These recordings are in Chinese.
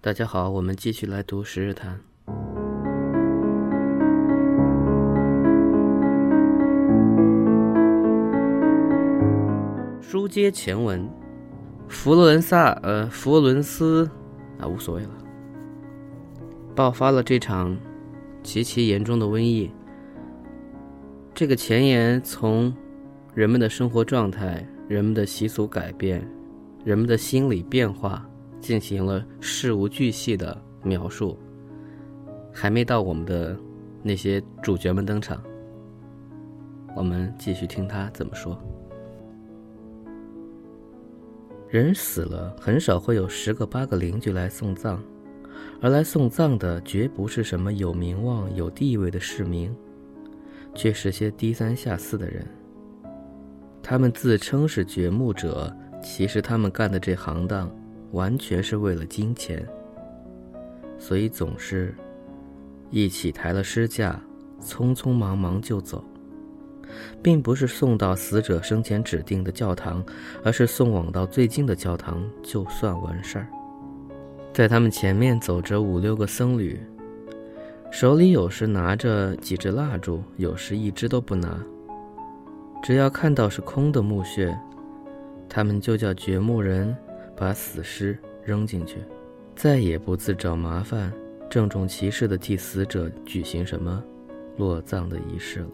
大家好，我们继续来读《十日谈》。书接前文，佛罗伦萨，呃，佛伦斯，啊，无所谓了。爆发了这场极其严重的瘟疫。这个前言从人们的生活状态、人们的习俗改变、人们的心理变化进行了事无巨细的描述，还没到我们的那些主角们登场。我们继续听他怎么说。人死了，很少会有十个八个邻居来送葬，而来送葬的绝不是什么有名望、有地位的市民，却是些低三下四的人。他们自称是掘墓者，其实他们干的这行当，完全是为了金钱。所以总是，一起抬了尸架，匆匆忙忙就走。并不是送到死者生前指定的教堂，而是送往到最近的教堂就算完事儿。在他们前面走着五六个僧侣，手里有时拿着几支蜡烛，有时一支都不拿。只要看到是空的墓穴，他们就叫掘墓人把死尸扔进去，再也不自找麻烦，郑重其事地替死者举行什么落葬的仪式了。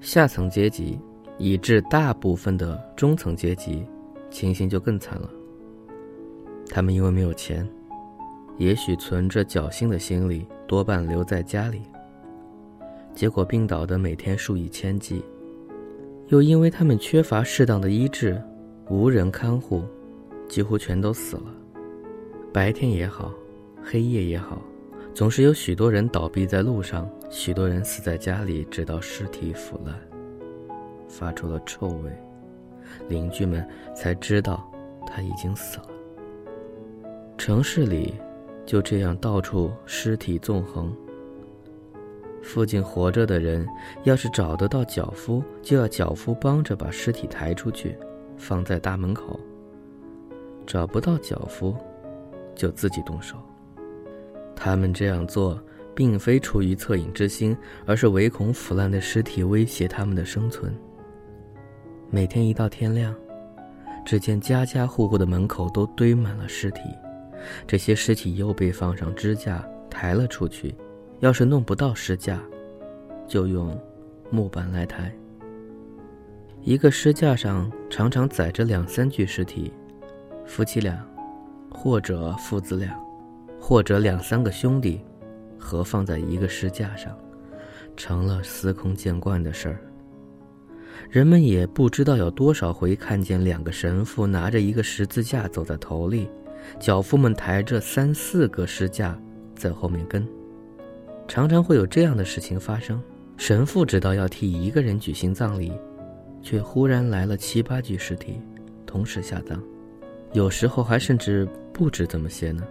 下层阶级，以致大部分的中层阶级，情形就更惨了。他们因为没有钱，也许存着侥幸的心理，多半留在家里。结果病倒的每天数以千计，又因为他们缺乏适当的医治，无人看护，几乎全都死了。白天也好，黑夜也好。总是有许多人倒闭在路上，许多人死在家里，直到尸体腐烂，发出了臭味，邻居们才知道他已经死了。城市里就这样到处尸体纵横。附近活着的人，要是找得到脚夫，就要脚夫帮着把尸体抬出去，放在大门口；找不到脚夫，就自己动手。他们这样做，并非出于恻隐之心，而是唯恐腐烂的尸体威胁他们的生存。每天一到天亮，只见家家户户的门口都堆满了尸体，这些尸体又被放上支架抬了出去。要是弄不到尸架，就用木板来抬。一个尸架上常常载着两三具尸体，夫妻俩，或者父子俩。或者两三个兄弟，合放在一个石架上，成了司空见惯的事儿。人们也不知道有多少回看见两个神父拿着一个十字架走在头里，脚夫们抬着三四个石架在后面跟。常常会有这样的事情发生：神父知道要替一个人举行葬礼，却忽然来了七八具尸体，同时下葬。有时候还甚至不止这么些呢。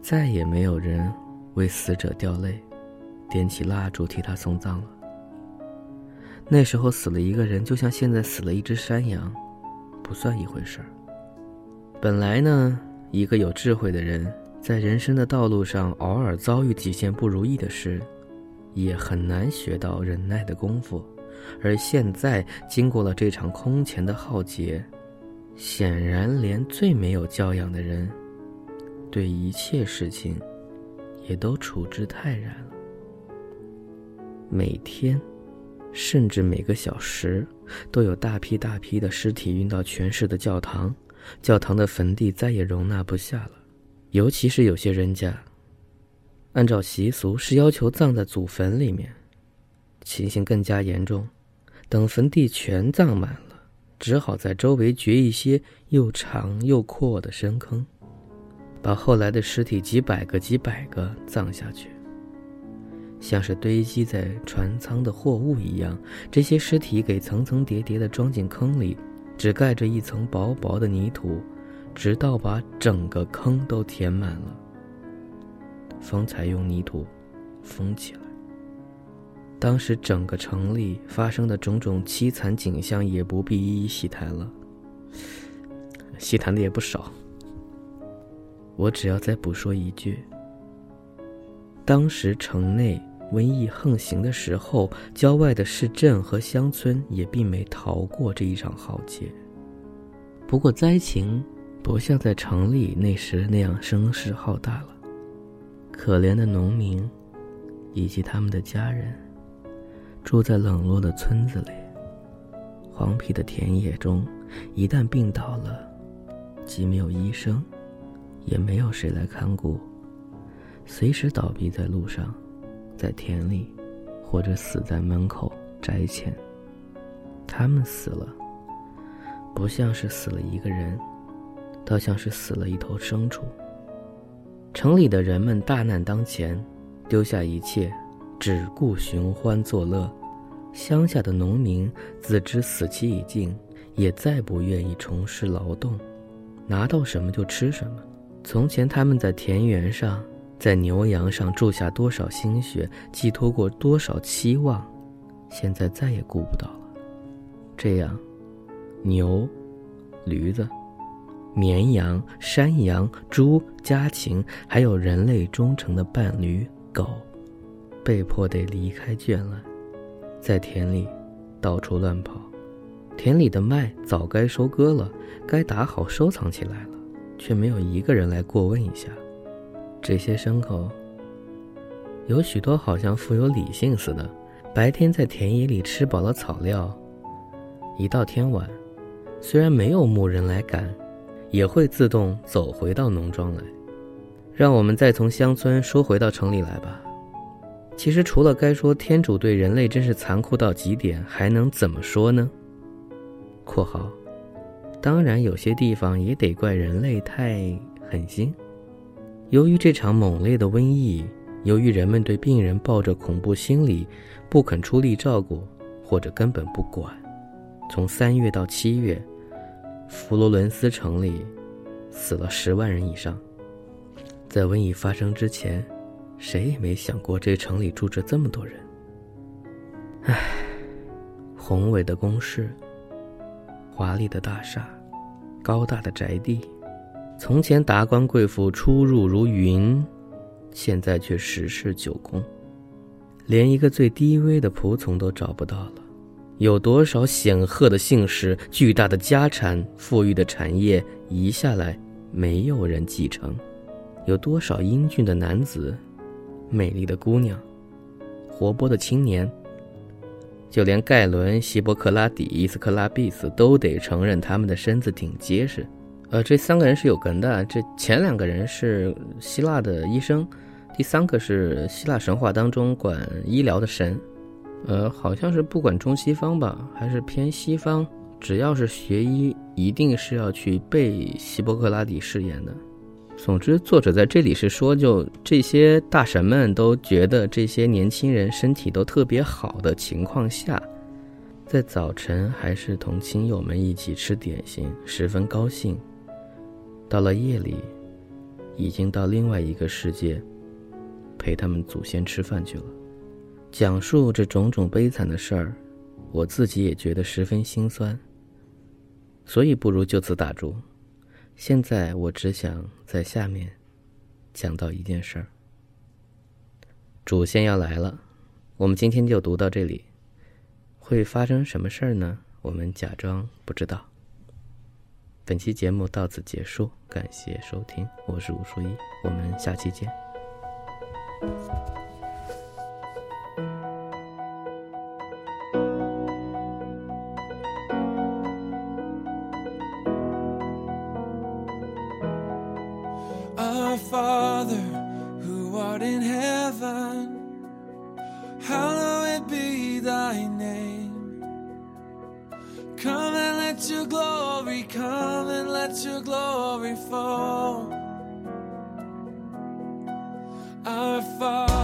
再也没有人为死者掉泪，点起蜡烛替他送葬了。那时候死了一个人，就像现在死了一只山羊，不算一回事儿。本来呢，一个有智慧的人，在人生的道路上偶尔遭遇几件不如意的事，也很难学到忍耐的功夫。而现在经过了这场空前的浩劫，显然连最没有教养的人。对一切事情，也都处之泰然了。每天，甚至每个小时，都有大批大批的尸体运到全市的教堂，教堂的坟地再也容纳不下了。尤其是有些人家，按照习俗是要求葬在祖坟里面，情形更加严重。等坟地全葬满了，只好在周围掘一些又长又阔的深坑。把后来的尸体几百个、几百个葬下去，像是堆积在船舱的货物一样。这些尸体给层层叠叠地装进坑里，只盖着一层薄薄的泥土，直到把整个坑都填满了，方才用泥土封起来。当时整个城里发生的种种凄惨景象，也不必一一细谈了，细谈的也不少。我只要再补说一句：当时城内瘟疫横行的时候，郊外的市镇和乡村也并没逃过这一场浩劫。不过灾情不像在城里那时那样声势浩大了。可怜的农民，以及他们的家人，住在冷落的村子里、荒僻的田野中，一旦病倒了，既没有医生，也没有谁来看顾，随时倒闭在路上，在田里，或者死在门口宅前。他们死了，不像是死了一个人，倒像是死了一头牲畜。城里的人们大难当前，丢下一切，只顾寻欢作乐；乡下的农民自知死期已近，也再不愿意从事劳动，拿到什么就吃什么。从前他们在田园上，在牛羊上注下多少心血，寄托过多少期望，现在再也顾不到了。这样，牛、驴子。绵羊、山羊、猪、家禽，还有人类忠诚的伴侣狗，被迫得离开圈了，在田里到处乱跑。田里的麦早该收割了，该打好收藏起来了，却没有一个人来过问一下。这些牲口，有许多好像富有理性似的，白天在田野里吃饱了草料，一到天晚，虽然没有牧人来赶。也会自动走回到农庄来，让我们再从乡村说回到城里来吧。其实除了该说天主对人类真是残酷到极点，还能怎么说呢？（括号）当然有些地方也得怪人类太狠心。由于这场猛烈的瘟疫，由于人们对病人抱着恐怖心理，不肯出力照顾，或者根本不管，从三月到七月。佛罗伦斯城里死了十万人以上。在瘟疫发生之前，谁也没想过这城里住着这么多人。唉，宏伟的宫室、华丽的大厦、高大的宅地，从前达官贵妇出入如云，现在却十室九空，连一个最低微的仆从都找不到了。有多少显赫的姓氏、巨大的家产、富裕的产业移下来，没有人继承？有多少英俊的男子、美丽的姑娘、活泼的青年？就连盖伦、希波克拉底、伊斯克拉毕斯都得承认他们的身子挺结实。呃，这三个人是有根的。这前两个人是希腊的医生，第三个是希腊神话当中管医疗的神。呃，好像是不管中西方吧，还是偏西方，只要是学医，一定是要去背希波克拉底誓言的。总之，作者在这里是说，就这些大神们都觉得这些年轻人身体都特别好的情况下，在早晨还是同亲友们一起吃点心，十分高兴。到了夜里，已经到另外一个世界，陪他们祖先吃饭去了。讲述这种种悲惨的事儿，我自己也觉得十分心酸。所以不如就此打住。现在我只想在下面讲到一件事儿。主线要来了，我们今天就读到这里。会发生什么事儿呢？我们假装不知道。本期节目到此结束，感谢收听，我是吴书一，我们下期见。in heaven, hallowed be thy name. Come and let your glory come and let your glory fall. Our Father.